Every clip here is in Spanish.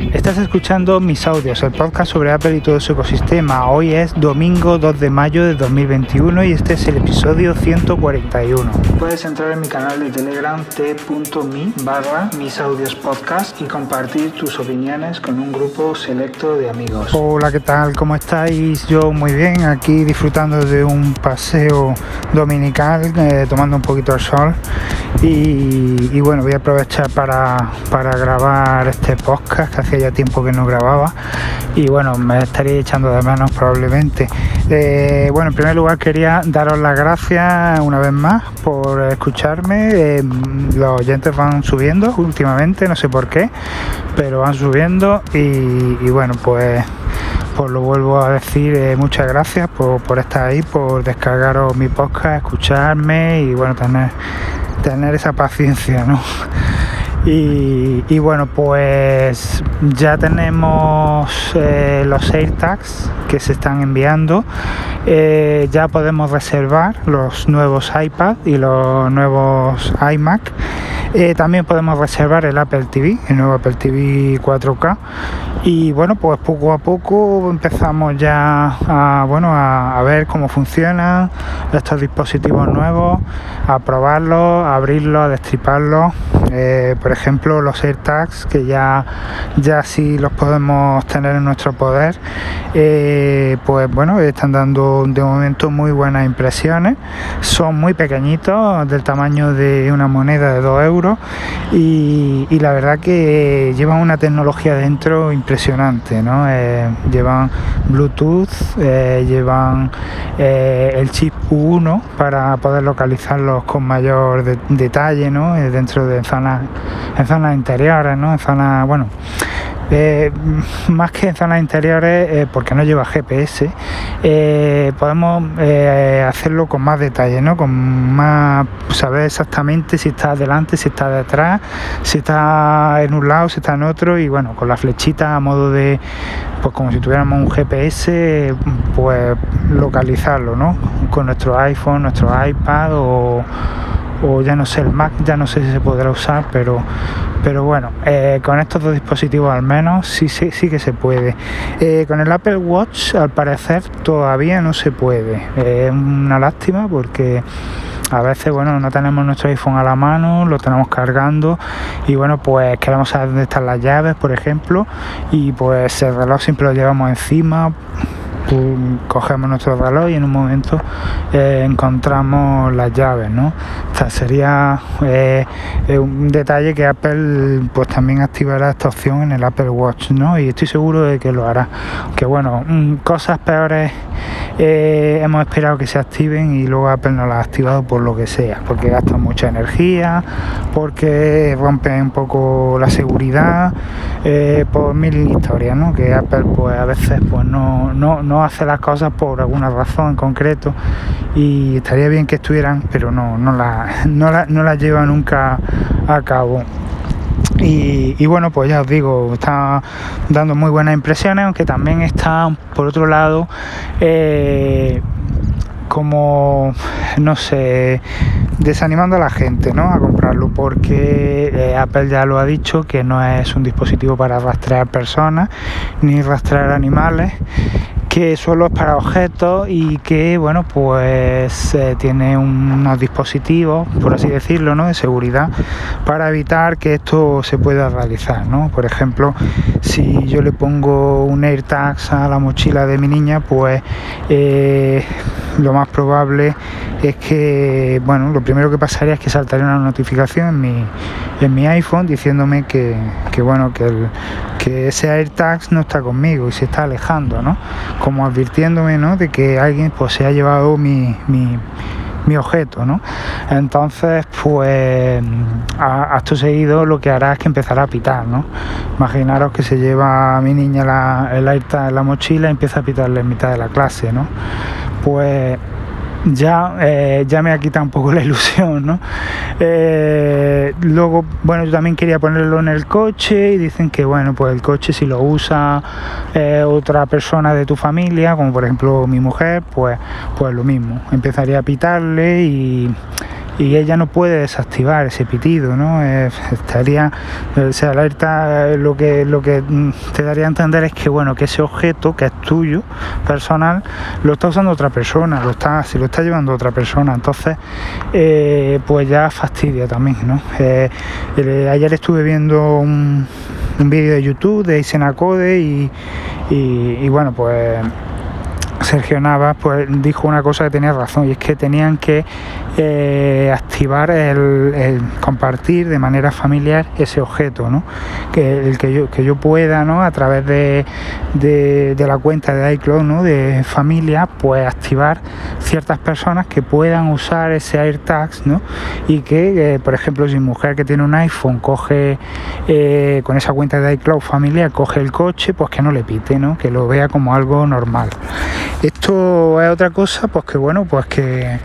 Estás escuchando mis audios, el podcast sobre Apple y todo su ecosistema. Hoy es domingo 2 de mayo de 2021 y este es el episodio 141. Puedes entrar en mi canal de Telegram t.me barra mis audios podcast y compartir tus opiniones con un grupo selecto de amigos. Hola, ¿qué tal? ¿Cómo estáis? Yo muy bien, aquí disfrutando de un paseo dominical, eh, tomando un poquito el sol y, y, bueno, voy a aprovechar para, para grabar este podcast hacía ya tiempo que no grababa y bueno, me estaría echando de menos probablemente. Eh, bueno, en primer lugar quería daros las gracias una vez más por escucharme. Eh, los oyentes van subiendo últimamente, no sé por qué, pero van subiendo y, y bueno, pues pues lo vuelvo a decir, eh, muchas gracias por, por, estar ahí, por descargaros mi podcast, escucharme y bueno, tener, tener esa paciencia, ¿no? Y, bueno, pues ya tenemos eh, los AirTags que se están enviando. Eh, ya podemos reservar los nuevos iPad y los nuevos iMac. Eh, también podemos reservar el Apple TV, el nuevo Apple TV 4K. Y bueno, pues poco a poco empezamos ya a, bueno, a, a ver cómo funcionan estos dispositivos nuevos, a probarlos, a abrirlos, a destriparlos. Eh, por ejemplo, los AirTags, que ya, ya sí los podemos tener en nuestro poder, eh, pues bueno, están dando de momento muy buenas impresiones. Son muy pequeñitos, del tamaño de una moneda de 2 euros, y, la verdad que llevan una tecnología dentro impresionante, ¿no? Eh, llevan Bluetooth, llevan el chip U1 para poder localizarlos con mayor de, detalle, ¿no? dentro de en zonas interiores, ¿no? En zonas, bueno, eh, más que en zonas interiores, eh, porque no lleva GPS, eh, podemos hacerlo con más detalle, ¿no? Con más saber exactamente si está adelante, si está detrás, si está en un lado, si está en otro, y bueno, con la flechita a modo de, pues como si tuviéramos un GPS, pues localizarlo, ¿no? Con nuestro iPhone, nuestro iPad o o ya no sé, el Mac ya no sé si se podrá usar, pero, pero bueno, eh, con estos dos dispositivos al menos sí, sí, sí que se puede. Eh, con el Apple Watch al parecer todavía no se puede. Es una lástima porque a veces bueno no tenemos nuestro iPhone a la mano lo tenemos cargando y bueno pues queremos saber dónde están las llaves por ejemplo y pues el reloj siempre lo llevamos encima cogemos nuestro reloj y en un momento eh, encontramos las llaves, ¿no? O sería eh, un detalle que Apple pues también activará esta opción en el Apple Watch, ¿no? Y estoy seguro de que lo hará. Que bueno, mm, cosas peores eh, hemos esperado que se activen y luego Apple no las ha activado por lo que sea, porque gastan mucha energía, porque rompen un poco la seguridad, eh, por mil historias, ¿no? Que Apple pues a veces pues no, no, no hace las cosas por alguna razón en concreto y estaría bien que estuvieran, pero no, no las no la, no la lleva nunca a cabo. Y, bueno, pues ya os digo, está dando muy buenas impresiones, aunque también está, por otro lado, eh, como, no sé, desanimando a la gente ¿no? a comprarlo, porque eh, Apple ya lo ha dicho que no es un dispositivo para rastrear personas ni rastrear animales que solo es para objetos y que bueno pues eh, tiene unos dispositivos por así decirlo ¿no? de seguridad para evitar que esto se pueda realizar ¿no? por ejemplo si yo le pongo un AirTag a la mochila de mi niña pues eh, lo más probable es que bueno lo primero que pasaría es que saltaría una notificación en mi, en mi iPhone diciéndome que, que bueno que, el, que ese AirTag no está conmigo y se está alejando ¿no? como advirtiéndome ¿no? de que alguien pues se ha llevado mi, mi, mi objeto, ¿no? Entonces, pues a, acto seguido lo que hará es que empezará a pitar, ¿no? Imaginaros que se lleva a mi niña la, el AirTag en la mochila y empieza a pitarle en mitad de la clase, ¿no? Pues ya, eh, ya me ha quitado un poco la ilusión, ¿no? Eh, luego, bueno, yo también quería ponerlo en el coche y dicen que, bueno, pues el coche si lo usa eh, otra persona de tu familia, como por ejemplo mi mujer, pues, pues lo mismo, empezaría a pitarle y y ella no puede desactivar ese pitido, ¿no? estaría, se alerta, lo que, lo que mm, te daría a entender es que, bueno, que ese objeto que es tuyo, personal, lo está usando otra persona, lo está, si lo está llevando otra persona, entonces, pues ya fastidia también, ¿no? ayer estuve viendo un, un vídeo de YouTube de Isenacode y, y, bueno, pues Sergio Navas pues dijo una cosa que tenía razón y es que tenían que eh, activar el, compartir de manera familiar ese objeto, ¿no? que el que yo, que yo pueda ¿no? a través de, de, la cuenta de iCloud ¿no? de familia pues activar ciertas personas que puedan usar ese AirTags ¿no? y que eh, por ejemplo si mujer que tiene un iPhone coge eh, con esa cuenta de iCloud familiar coge el coche pues que no le pite, ¿no? que lo vea como algo normal. Esto es otra cosa pues que bueno pues que,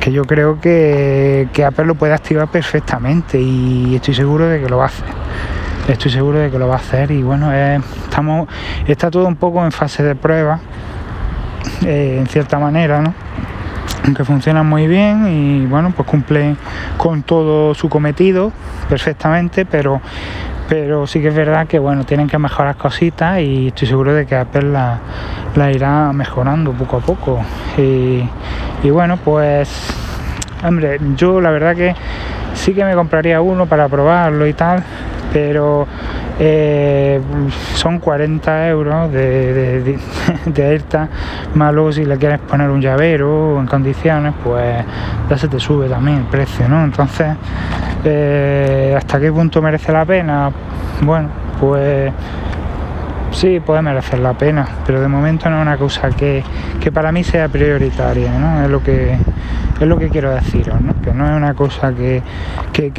que yo creo que, Apple lo puede activar perfectamente y estoy seguro de que lo va a hacer. Estoy seguro de que lo va a hacer y bueno, estamos, está todo un poco en fase de prueba, eh, en cierta manera, ¿no? aunque funcionan muy bien y bueno, pues cumple con todo su cometido perfectamente, pero pero sí que es verdad que bueno, tienen que mejorar cositas y estoy seguro de que Apple la, la irá mejorando poco a poco. Y, y bueno, pues Hombre, yo la verdad que sí que me compraría uno para probarlo y tal, pero eh, son 40 euros de, de, de, malo si le quieres poner un llavero en condiciones, pues ya se te sube también el precio, ¿no? Entonces, eh, ¿hasta qué punto merece la pena? Bueno, pues sí, puede merecer la pena, pero de momento no es una cosa que, que para mí sea prioritaria, ¿no? Es lo que es lo que quiero deciros, ¿no? que no es una cosa que,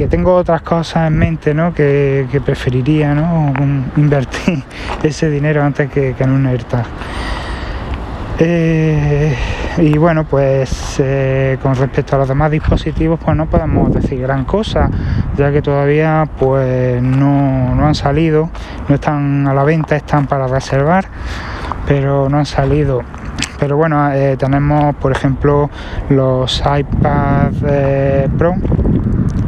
tengo otras cosas en mente ¿no? que, preferiría ¿no? invertir ese dinero antes que, en un AirTag. Eh, y bueno, pues eh, con respecto a los demás dispositivos, pues no podemos decir gran cosa, ya que todavía pues no, no han salido, no están a la venta, están para reservar, pero no han salido. Pero bueno eh, tenemos por ejemplo los iPad Pro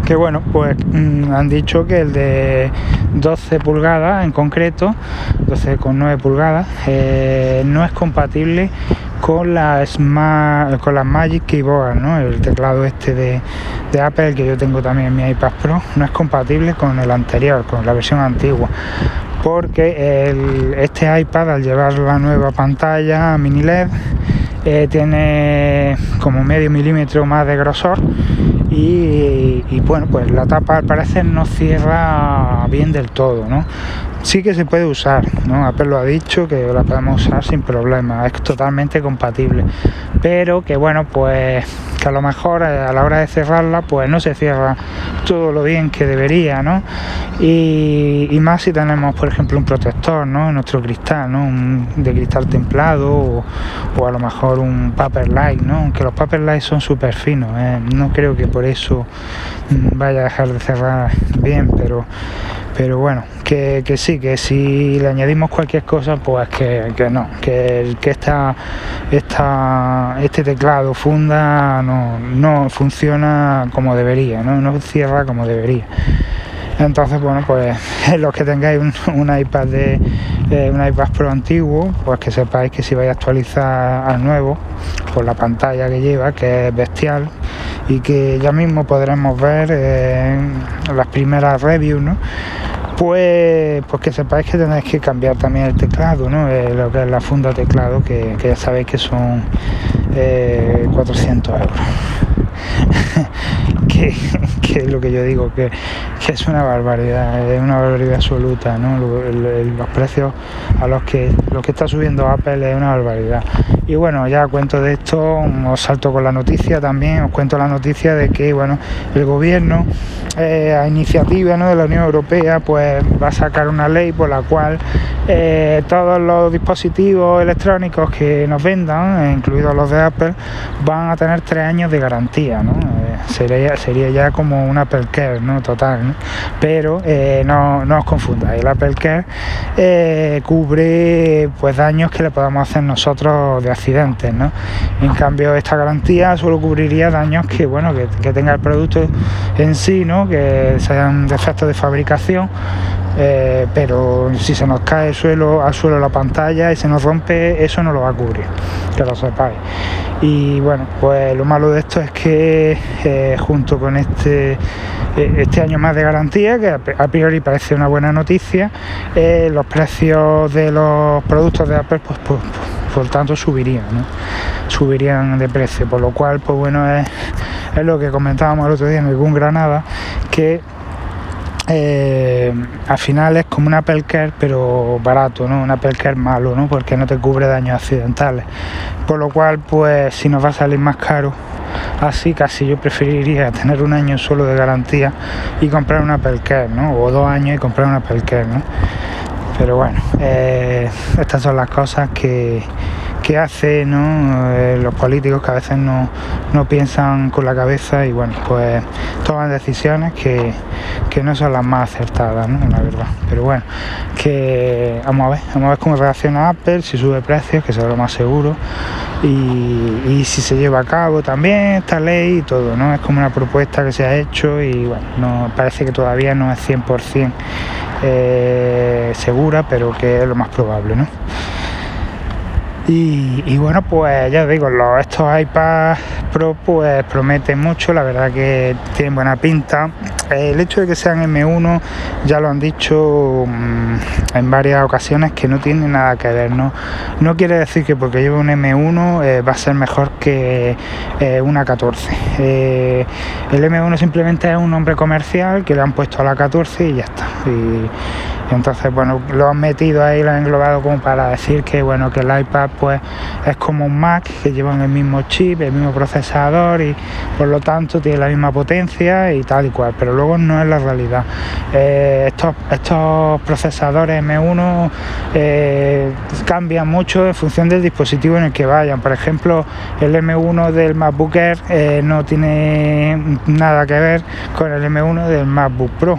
que bueno pues mm, han dicho que el de 12 pulgadas en concreto 12,9 pulgadas eh, no es compatible con las con las Magic Keyboard, ¿no? el teclado este de, de, Apple que yo tengo también en mi iPad Pro, no es compatible con el anterior, con la versión antigua porque este iPad al llevar la nueva pantalla mini LED eh, tiene como medio milímetro más de grosor y, bueno pues la tapa al parecer no cierra bien del todo ¿no? Sí que se puede usar, ¿no? Apple lo ha dicho que la podemos usar sin problema, es totalmente compatible, pero que bueno, pues que a lo mejor eh, a la hora de cerrarla, pues no se cierra todo lo bien que debería, ¿no? Y, más si tenemos, por ejemplo, un protector, ¿no? En nuestro cristal, ¿no? Un, de cristal templado o, a lo mejor un paper light, ¿no? Aunque los paper light son súper finos, ¿eh? no creo que por eso vaya a dejar de cerrar bien, pero pero bueno, que, sí, que si le añadimos cualquier cosa, pues que, no, que, que esta, este teclado funda no, funciona como debería, ¿no? no cierra como debería. Entonces, bueno, pues los que tengáis un, iPad de eh, un iPad Pro antiguo, pues que sepáis que si vais a actualizar al nuevo, por la pantalla que lleva, que es bestial, y que ya mismo podremos ver en las primeras reviews, ¿no? Pues, pues que sepáis que tenéis que cambiar también el teclado, ¿no? Eh, lo que es la funda teclado, que, ya sabéis que son 400 eh, euros. que, es lo que yo digo, que, es una barbaridad, es una barbaridad absoluta, ¿no? los precios a los que, lo que está subiendo Apple es una barbaridad. Y bueno, ya cuento de esto, os salto con la noticia también, os cuento la noticia de que bueno, el gobierno eh, a iniciativa de la Unión Europea pues va a sacar una ley por la cual eh, todos los dispositivos electrónicos que nos vendan, incluidos los de Apple, van a tener tres años de garantía. ¿no? Sería, sería ya como un Apple Care, ¿no? Total, Pero eh, no, no, os confundáis, el Apple Care eh, cubre pues daños que le podamos hacer nosotros de accidentes, ¿no? En cambio, esta garantía solo cubriría daños que, bueno, que, que tenga el producto en sí, ¿no? Que sean defectos de fabricación eh, pero si se nos cae el suelo, al suelo la pantalla y se nos rompe, eso no lo va a cubrir, que lo sepáis. Y bueno, pues lo malo de esto es que eh, junto con este, eh, este año más de garantía, que a priori parece una buena noticia, los precios de los productos de Apple pues, pues, por tanto subirían, subirían de precio, por lo cual pues bueno es, es lo que comentábamos el otro día en algún Granada, que eh, al final es como un Apple Care pero barato, ¿no? Un Apple Care malo, ¿no? Porque no te cubre daños accidentales. Por lo cual, pues si nos va a salir más caro, así casi yo preferiría tener un año solo de garantía y comprar un Apple Care, ¿no? O dos años y comprar un Apple Care, ¿no? Pero bueno, eh, estas son las cosas que, que hacen eh, los políticos que a veces no, piensan con la cabeza y bueno, pues toman decisiones que, no son las más acertadas, ¿no? la verdad. Pero bueno, que vamos a ver, vamos a ver cómo reacciona Apple, si sube precios, que será lo más seguro, y, si se lleva a cabo también esta ley y todo, ¿no? Es como una propuesta que se ha hecho y bueno, no, parece que todavía no es 100% eh, segura, pero que es lo más probable, ¿no? Y, bueno, pues ya os digo, estos iPads Pro pues prometen mucho, la verdad que tienen buena pinta. El hecho de que sean M1 ya lo han dicho mm, en varias ocasiones que no tiene nada que ver, ¿no? No quiere decir que porque lleve un M1 eh, va a ser mejor que eh, una 14. Eh, el M1 simplemente es un nombre comercial que le han puesto a la 14 y ya está. Entonces, bueno, lo han metido ahí, lo han englobado como para decir que, bueno, que el iPad pues es como un Mac que llevan el mismo chip, el mismo procesador y por lo tanto tiene la misma potencia y tal y cual, pero luego no es la realidad. Eh, estos, procesadores M1 eh, cambian mucho en función del dispositivo en el que vayan. Por ejemplo, el M1 del MacBook Air eh, no tiene nada que ver con el M1 del MacBook Pro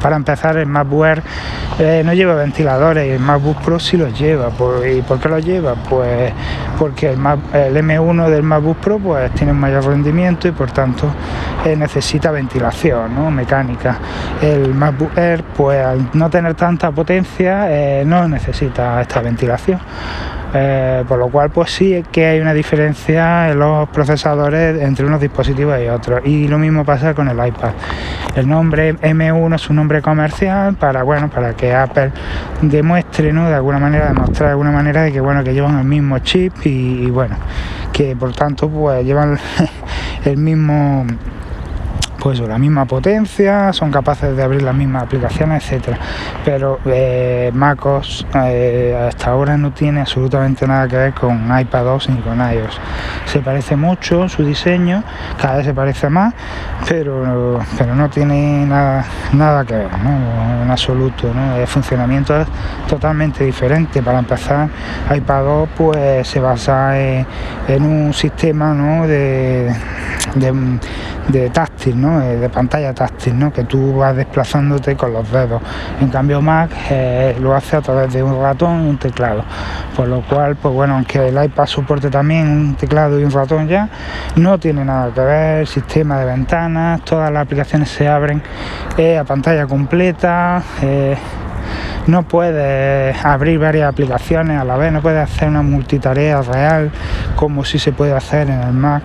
para empezar el MacBook eh, no lleva ventiladores y el MacBook Pro sí los lleva. ¿Y por qué los lleva? Pues porque el, M1 del MacBook Pro pues tiene un mayor rendimiento y por tanto eh, necesita ventilación ¿no? mecánica. El MacBook Air pues al no tener tanta potencia eh, no necesita esta ventilación. Eh, por lo cual pues sí que hay una diferencia en los procesadores entre unos dispositivos y otros y lo mismo pasa con el iPad el nombre M1 es un nombre comercial para bueno para que Apple demuestre ¿no? de alguna manera demostrar de alguna manera de que bueno que llevan el mismo chip y bueno que por tanto pues llevan el mismo pues la misma potencia, son capaces de abrir las mismas aplicaciones, etcétera. Pero eh, MacOS eh, hasta ahora no tiene absolutamente nada que ver con iPad 2 ni con iOS. Se parece mucho su diseño, cada vez se parece más, pero, pero no tiene nada, nada que ver, en absoluto. El funcionamiento es totalmente diferente. Para empezar, iPad 2 pues, se basa en, un sistema de, de táctil, ¿no? Eh, de pantalla táctil, ¿no? que tú vas desplazándote con los dedos. En cambio Mac eh, lo hace a través de un ratón y un teclado. Por lo cual, pues bueno, aunque el iPad soporte también un teclado y un ratón ya, no tiene nada que ver, el sistema de ventanas, todas las aplicaciones se abren eh, a pantalla completa. no puedes abrir varias aplicaciones a la vez, no puedes hacer una multitarea real como si se puede hacer en el Mac.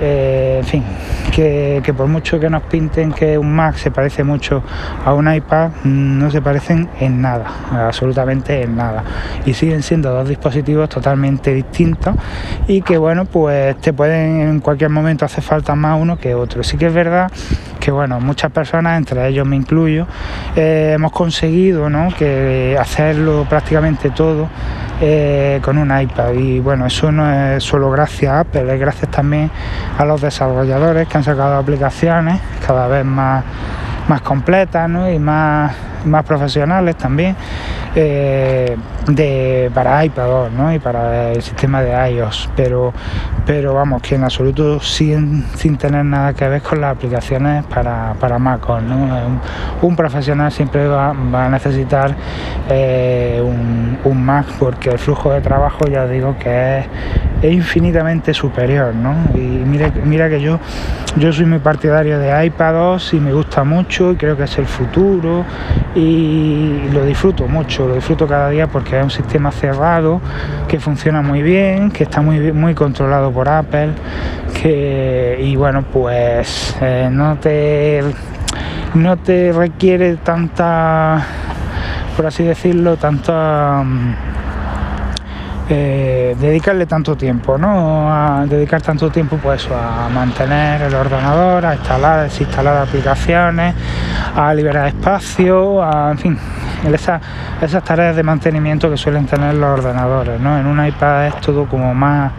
Eh, en fin, que, por mucho que nos pinten que un Mac se parece mucho a un iPad, no se parecen en nada, absolutamente en nada. Y siguen siendo dos dispositivos totalmente distintos y que bueno, pues te pueden en cualquier momento hacer falta más uno que otro. Sí que es verdad que bueno, muchas personas, entre ellos me incluyo, eh, hemos conseguido ¿no? que hacerlo prácticamente todo eh, con un iPad. Y bueno, eso no es solo gracias a Apple, es gracias también a los desarrolladores que han sacado aplicaciones cada vez más, más completas y más, más profesionales también eh, de, para iPad ¿no? y para el sistema de iOS, pero, pero vamos, que en absoluto sin, sin tener nada que ver con las aplicaciones para, para MacOS. ¿no? Un, profesional siempre va, a necesitar un, un, Mac porque el flujo de trabajo ya digo que es, infinitamente superior. ¿no? Y mira, mira que yo, yo soy muy partidario de iPad y me gusta mucho y creo que es el futuro y lo disfruto mucho, lo disfruto cada día porque es un sistema cerrado que funciona muy bien, que está muy, muy controlado por Apple, que y bueno pues eh, no te no te requiere tanta por así decirlo tanta mm, eh, dedicarle tanto tiempo, ¿no? A dedicar tanto tiempo pues a mantener el ordenador, a instalar, desinstalar aplicaciones, a liberar espacio, a, en fin, esas, esas tareas de mantenimiento que suelen tener los ordenadores, ¿no? En un iPad es todo como más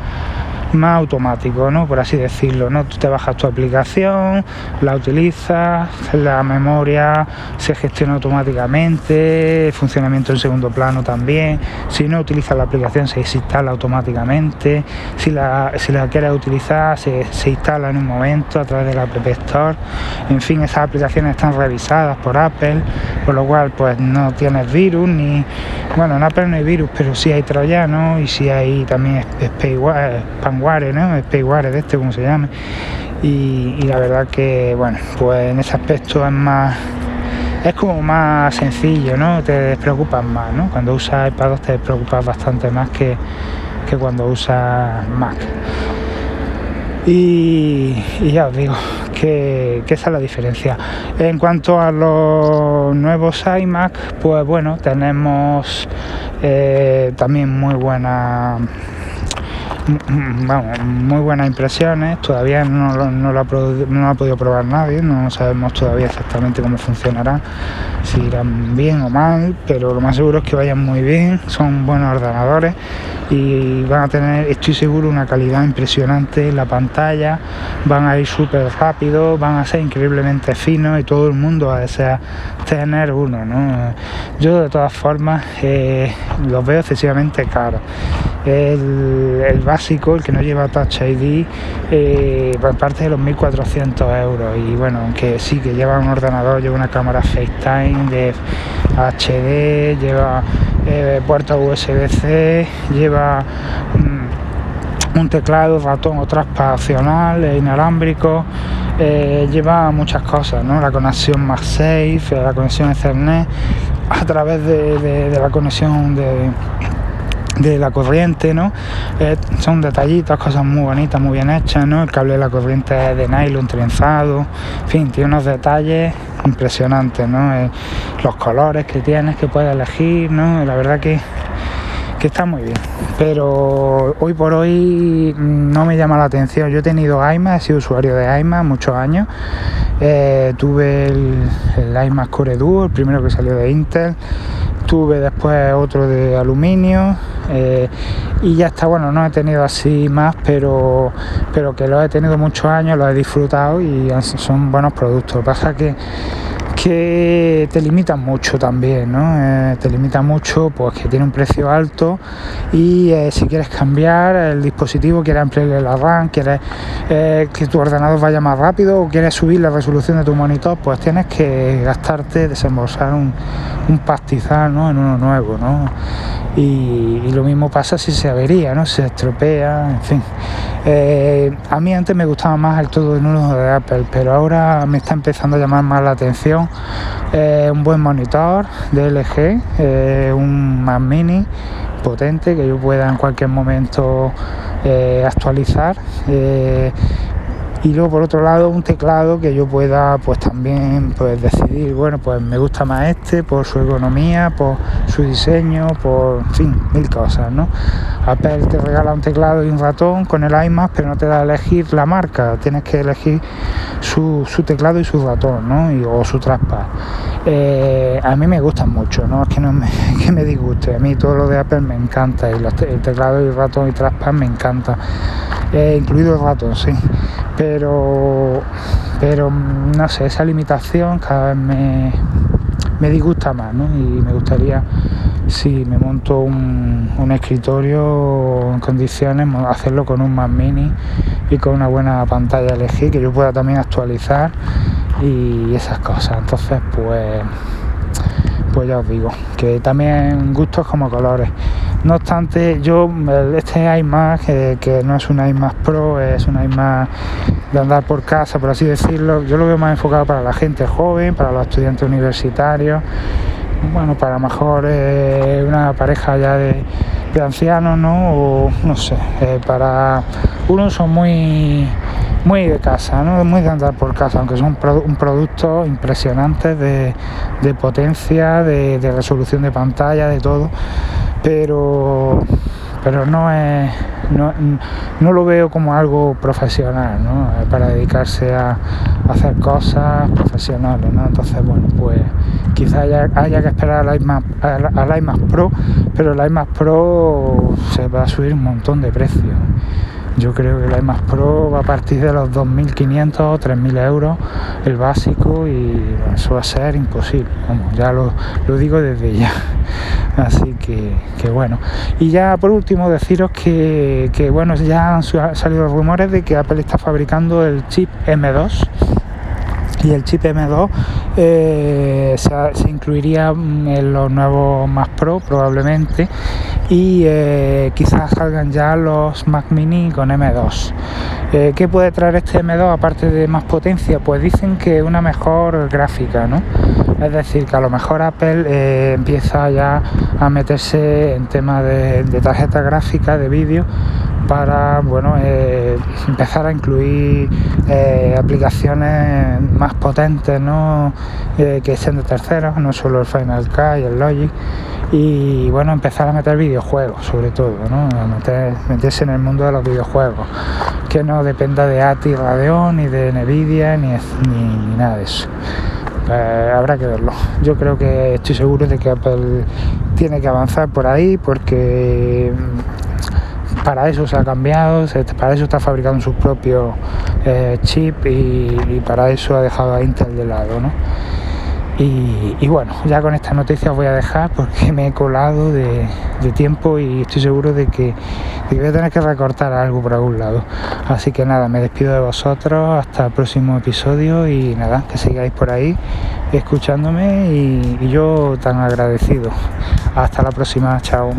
más automático, ¿no? por así decirlo. ¿no? Tú te bajas tu aplicación, la utilizas, la memoria se gestiona automáticamente, el funcionamiento en segundo plano también. Si no utilizas la aplicación se instala automáticamente. Si la, si la quieres utilizar se, se instala en un momento a través del App Store. En fin, esas aplicaciones están revisadas por Apple, por lo cual pues no tienes virus ni... Bueno, en Apple no hay virus, pero sí hay troyanos y sí hay también spyware, ¿no? Spyware de este, como se llame. Y, la verdad que, bueno, pues en ese aspecto es más es como más sencillo, ¿no? Te despreocupas más, ¿no? Cuando usas iPad te despreocupas bastante más que, que cuando usas Mac. Y, ya os digo que, esa es la diferencia. En cuanto a los nuevos iMac, pues bueno, tenemos eh, también muy buena vamos, muy buenas impresiones, todavía no, no, lo ha, no, ha, podido probar nadie, no sabemos todavía exactamente cómo funcionará, si irán bien o mal, pero lo más seguro es que vayan muy bien, son buenos ordenadores y van a tener, estoy seguro, una calidad impresionante en la pantalla, van a ir súper rápido, van a ser increíblemente finos y todo el mundo va a desear tener uno. ¿no? Yo de todas formas eh, los veo excesivamente caros. El, el el que no lleva Touch ID, eh, parte de los 1.400 euros. Y bueno, aunque sí que lleva un ordenador, lleva una cámara FaceTime de HD, lleva eh, USB-C, lleva mm, un teclado, ratón o transpacional, inalámbrico, eh, lleva muchas cosas, ¿no? La conexión MagSafe, la conexión Ethernet, a través de la conexión de la corriente, ¿no? Eh, son detallitos, cosas muy bonitas, muy bien hechas, ¿no? El cable de la corriente es de nylon trenzado, en fin, tiene unos detalles impresionantes, ¿no? Eh, los colores que tienes, que puedes elegir, ¿no? La verdad que, que está muy bien. Pero hoy por hoy no me llama la atención. Yo he tenido AIMA, he sido usuario de AIMA muchos años. Eh, tuve el, el Core Duo, el primero que salió de Intel tuve después otro de aluminio eh, y ya está, bueno, no he tenido así más, pero, pero que lo he tenido muchos años, lo he disfrutado y son buenos productos. Lo que pasa que que te limitan mucho también, ¿no? Eh, te limita mucho pues que tiene un precio alto y eh, si quieres cambiar el dispositivo, quieres ampliar la RAM, quieres eh, que tu ordenador vaya más rápido o quieres subir la resolución de tu monitor, pues tienes que gastarte, desembolsar un, un pastizal ¿no? en uno nuevo, ¿no? Y, lo mismo pasa si se avería, ¿no? Se estropea, en fin. a mí antes me gustaba más el todo en uno de Apple, pero ahora me está empezando a llamar más la atención eh, un buen monitor de LG, eh, un Mac Mini potente que yo pueda en cualquier momento eh, actualizar y luego por otro lado un teclado que yo pueda pues también pues decidir bueno pues me gusta más este por su economía por su diseño por fin mil cosas no Apple te regala un teclado y un ratón con el iMac pero no te da a elegir la marca. Tienes que elegir su, teclado y su ratón ¿no? o su trackpad. Eh, a mí me gustan mucho no es que no me, que me disguste. A mí todo lo de Apple me encanta y el teclado y el ratón y trackpad me encanta eh, incluido el ratón sí pero, pero no sé, esa limitación cada vez me, me disgusta más, ¿no? Y me gustaría si me monto un, un, escritorio en condiciones, hacerlo con un Mac mini y con una buena pantalla LG que yo pueda también actualizar y esas cosas. Entonces, pues, pues ya os digo, que también gustos como colores. No obstante, yo, este iMac, que, no es un iMac Pro, es un iMac de andar por casa, por así decirlo, yo lo veo más enfocado para la gente joven, para los estudiantes universitarios, bueno, para mejor eh, una pareja ya de, ancianos, ¿no? O no sé, eh, para unos son muy muy de casa, ¿no? muy de andar por casa, aunque son un producto impresionante de, potencia, de, resolución de pantalla, de todo, pero, pero no, es, no, no lo veo como algo profesional, ¿no? para dedicarse a, hacer cosas profesionales. ¿no? Entonces, bueno, pues quizás haya, haya, que esperar al iMac Pro, pero el iMac Pro se va a subir un montón de precio. Yo creo que el iMac Pro va a partir de los 2.500 o 3.000 euros el básico y eso va a ser imposible. Ya lo, lo digo desde ya. Así que, que, bueno. Y ya por último deciros que, que bueno, ya han salido rumores de que Apple está fabricando el chip M2 y el chip M2 eh, se, se, incluiría en los nuevos Mac Pro probablemente y eh, quizás salgan ya los Mac Mini con M2. Eh, ¿Qué puede traer este M2 aparte de más potencia? Pues dicen que una mejor gráfica, ¿no? Es decir, que a lo mejor Apple eh, empieza ya a meterse en tema de, de tarjeta gráfica, de vídeo, para bueno empezar a incluir aplicaciones más potentes ¿no? Que sean de terceros no solo el Final Cut y el Logic y bueno empezar a meter videojuegos sobre todo ¿no? meter, meterse en el mundo de los videojuegos que no dependa de ATI Radeon ni de Nvidia ni, ni, nada de eso eh, habrá que verlo. Yo creo que estoy seguro de que Apple tiene que avanzar por ahí porque para eso se ha cambiado, para eso está fabricando sus propios eh, chips y, y, para eso ha dejado a Intel de lado. ¿no? Y, bueno, ya con esta noticia os voy a dejar porque me he colado de, tiempo y estoy seguro de que, de voy a tener que recortar algo por algún lado. Así que nada, me despido de vosotros hasta el próximo episodio y nada, que sigáis por ahí escuchándome y yo tan agradecido. Hasta la próxima, chao.